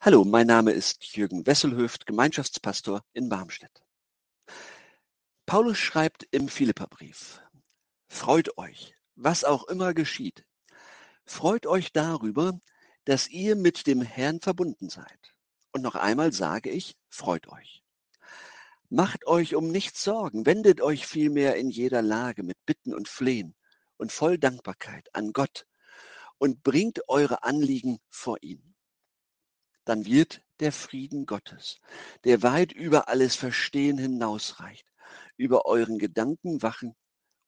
Hallo, mein Name ist Jürgen Wesselhöft, Gemeinschaftspastor in Barmstedt. Paulus schreibt im Philipperbrief, Freut euch, was auch immer geschieht. Freut euch darüber, dass ihr mit dem Herrn verbunden seid. Und noch einmal sage ich, freut euch. Macht euch um nichts Sorgen, wendet euch vielmehr in jeder Lage mit Bitten und Flehen und voll Dankbarkeit an Gott und bringt eure Anliegen vor ihn dann wird der Frieden Gottes, der weit über alles Verstehen hinausreicht, über euren Gedanken wachen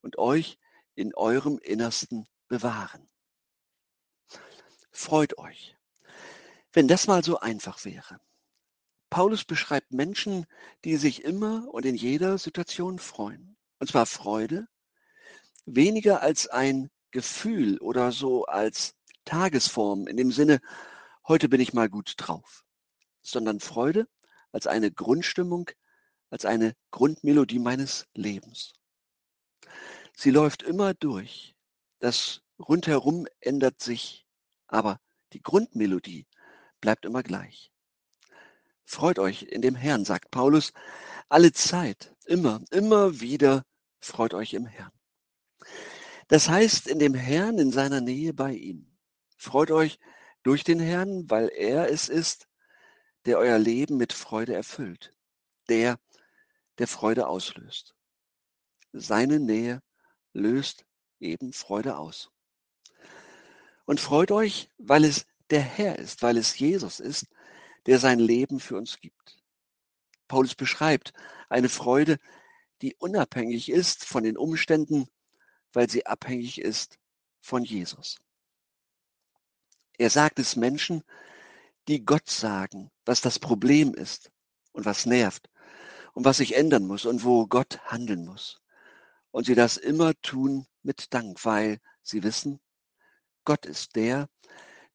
und euch in eurem Innersten bewahren. Freut euch, wenn das mal so einfach wäre. Paulus beschreibt Menschen, die sich immer und in jeder Situation freuen. Und zwar Freude, weniger als ein Gefühl oder so als Tagesform in dem Sinne, heute bin ich mal gut drauf, sondern Freude als eine Grundstimmung, als eine Grundmelodie meines Lebens. Sie läuft immer durch. Das rundherum ändert sich, aber die Grundmelodie bleibt immer gleich. Freut euch in dem Herrn, sagt Paulus, alle Zeit, immer, immer wieder freut euch im Herrn. Das heißt, in dem Herrn, in seiner Nähe bei ihm. Freut euch durch den Herrn, weil er es ist, der euer Leben mit Freude erfüllt, der, der Freude auslöst. Seine Nähe löst eben Freude aus. Und freut euch, weil es der Herr ist, weil es Jesus ist, der sein Leben für uns gibt. Paulus beschreibt eine Freude, die unabhängig ist von den Umständen, weil sie abhängig ist von Jesus. Er sagt es Menschen, die Gott sagen, was das Problem ist und was nervt und was sich ändern muss und wo Gott handeln muss. Und sie das immer tun mit Dank, weil sie wissen, Gott ist der,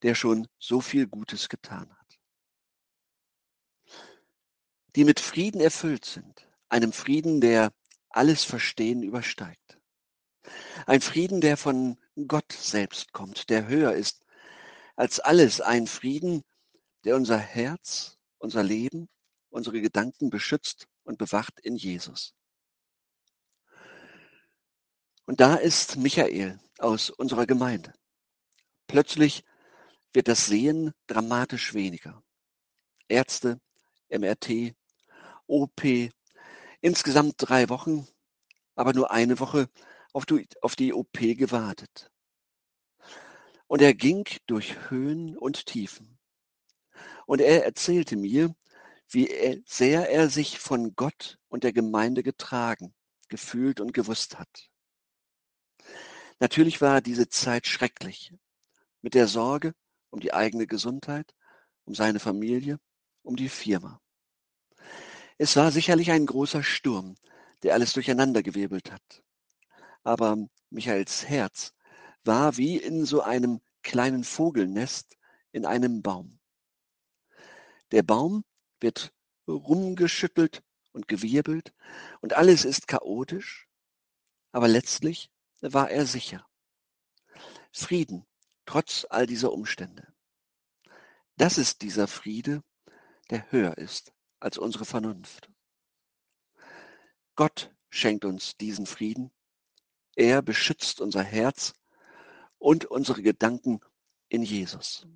der schon so viel Gutes getan hat. Die mit Frieden erfüllt sind, einem Frieden, der alles Verstehen übersteigt. Ein Frieden, der von Gott selbst kommt, der höher ist als alles ein Frieden, der unser Herz, unser Leben, unsere Gedanken beschützt und bewacht in Jesus. Und da ist Michael aus unserer Gemeinde. Plötzlich wird das Sehen dramatisch weniger. Ärzte, MRT, OP, insgesamt drei Wochen, aber nur eine Woche auf die, OP gewartet. Und er ging durch Höhen und Tiefen. Und er erzählte mir, wie sehr er sich von Gott und der Gemeinde getragen, gefühlt und gewusst hat. Natürlich war diese Zeit schrecklich, mit der Sorge um die eigene Gesundheit, um seine Familie, um die Firma. Es war sicherlich ein großer Sturm, der alles durcheinandergewirbelt hat. Aber Michaels Herz war wie in so einem kleinen Vogelnest in einem Baum. Der Baum wird rumgeschüttelt und gewirbelt und alles ist chaotisch, aber letztlich war er sicher. Frieden, trotz all dieser Umstände. Das ist dieser Friede, der höher ist als unsere Vernunft. Gott schenkt uns diesen Frieden. Er beschützt unser Herz und unsere Gedanken in Jesus.